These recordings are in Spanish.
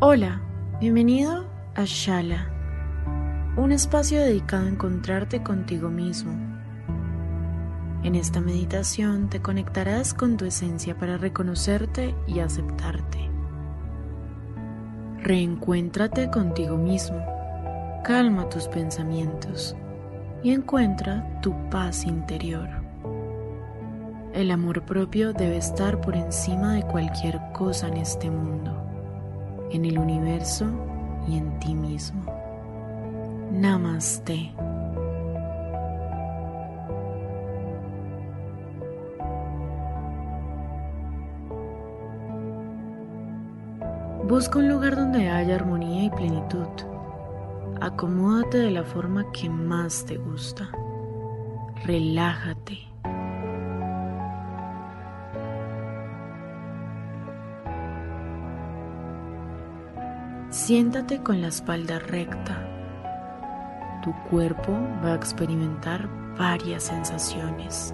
Hola, bienvenido a Shala, un espacio dedicado a encontrarte contigo mismo. En esta meditación te conectarás con tu esencia para reconocerte y aceptarte. Reencuéntrate contigo mismo, calma tus pensamientos y encuentra tu paz interior. El amor propio debe estar por encima de cualquier cosa en este mundo, en el universo y en ti mismo. Namaste. Busca un lugar donde haya armonía y plenitud. Acomódate de la forma que más te gusta. Relájate. Siéntate con la espalda recta. Tu cuerpo va a experimentar varias sensaciones.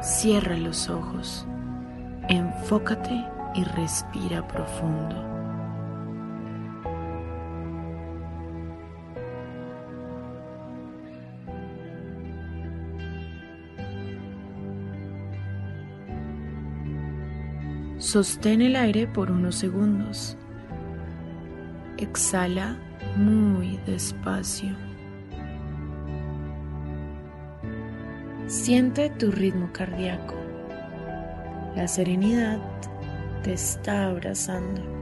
Cierra los ojos, enfócate y respira profundo. Sostén el aire por unos segundos. Exhala muy despacio. Siente tu ritmo cardíaco. La serenidad te está abrazando.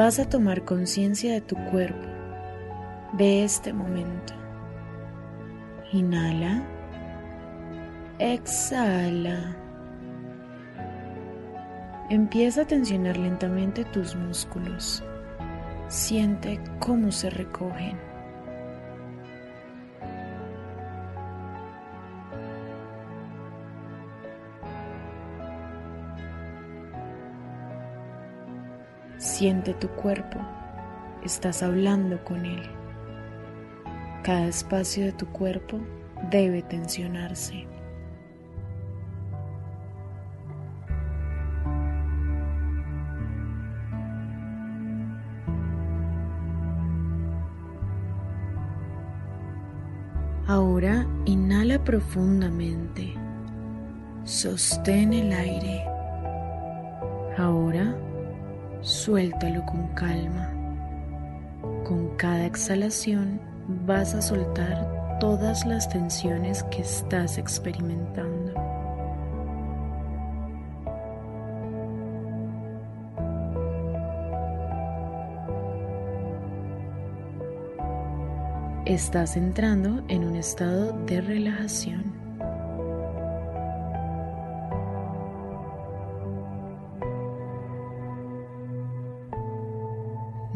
Vas a tomar conciencia de tu cuerpo. Ve este momento. Inhala. Exhala. Empieza a tensionar lentamente tus músculos. Siente cómo se recogen. Siente tu cuerpo. Estás hablando con él. Cada espacio de tu cuerpo debe tensionarse. Ahora inhala profundamente. Sostén el aire. Suéltalo con calma. Con cada exhalación vas a soltar todas las tensiones que estás experimentando. Estás entrando en un estado de relajación.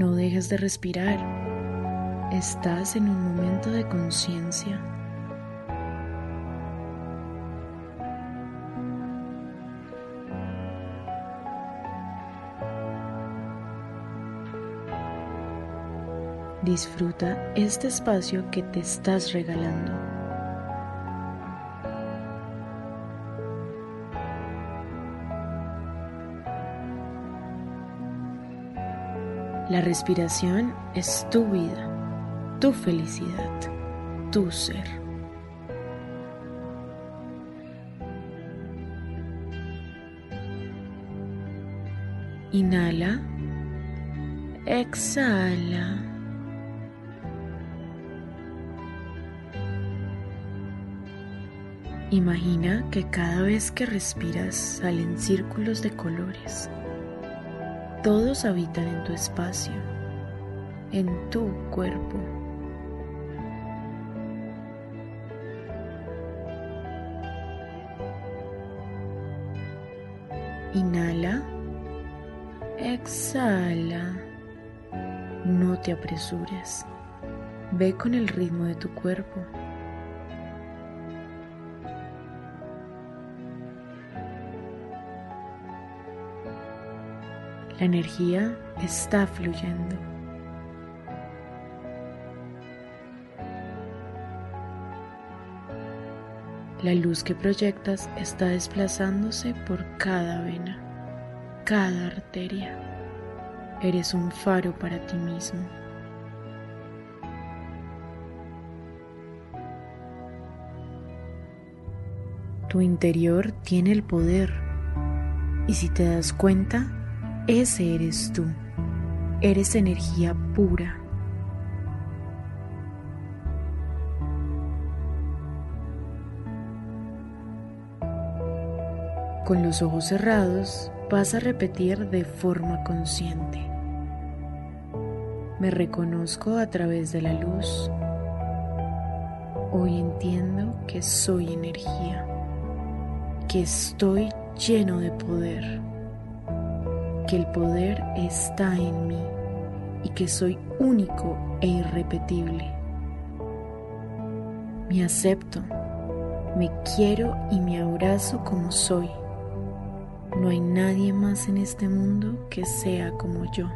No dejes de respirar. Estás en un momento de conciencia. Disfruta este espacio que te estás regalando. Respiración es tu vida, tu felicidad, tu ser. Inhala, exhala. Imagina que cada vez que respiras salen círculos de colores. Todos habitan en tu espacio, en tu cuerpo. Inhala, exhala. No te apresures. Ve con el ritmo de tu cuerpo. La energía está fluyendo. La luz que proyectas está desplazándose por cada vena, cada arteria. Eres un faro para ti mismo. Tu interior tiene el poder y si te das cuenta, ese eres tú. Eres energía pura. Con los ojos cerrados vas a repetir de forma consciente. Me reconozco a través de la luz. Hoy entiendo que soy energía, que estoy lleno de poder que el poder está en mí y que soy único e irrepetible. Me acepto, me quiero y me abrazo como soy. No hay nadie más en este mundo que sea como yo.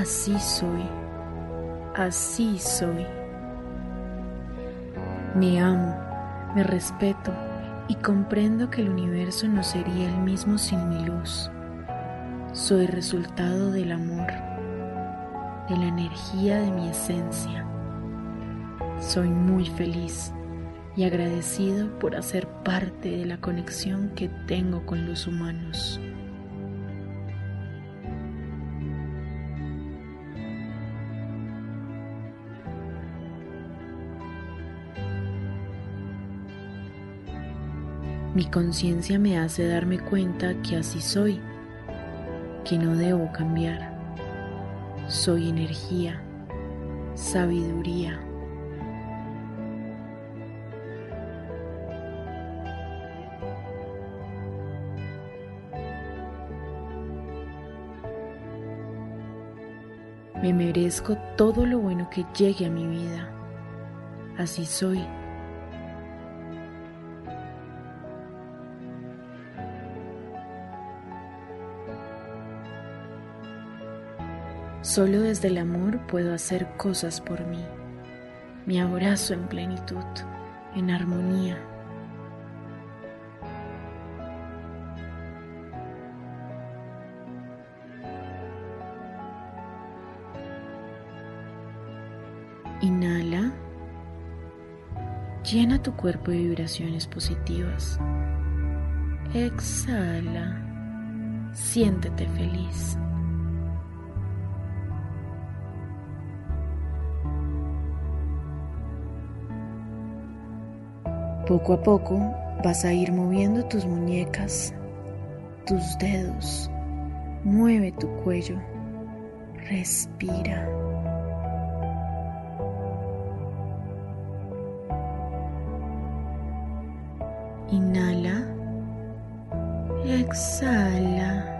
Así soy, así soy. Me amo, me respeto y comprendo que el universo no sería el mismo sin mi luz. Soy resultado del amor, de la energía de mi esencia. Soy muy feliz y agradecido por hacer parte de la conexión que tengo con los humanos. Mi conciencia me hace darme cuenta que así soy, que no debo cambiar. Soy energía, sabiduría. Me merezco todo lo bueno que llegue a mi vida. Así soy. Solo desde el amor puedo hacer cosas por mí. Me abrazo en plenitud, en armonía. Inhala. Llena tu cuerpo de vibraciones positivas. Exhala. Siéntete feliz. Poco a poco vas a ir moviendo tus muñecas, tus dedos. Mueve tu cuello. Respira. Inhala. Exhala.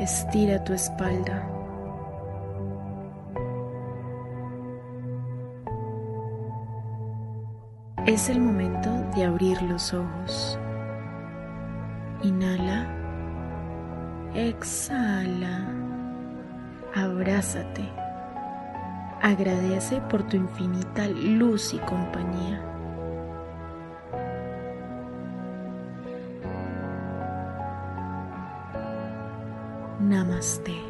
Estira tu espalda. Es el momento de abrir los ojos. Inhala. Exhala. Abrázate. Agradece por tu infinita luz y compañía. Namaste.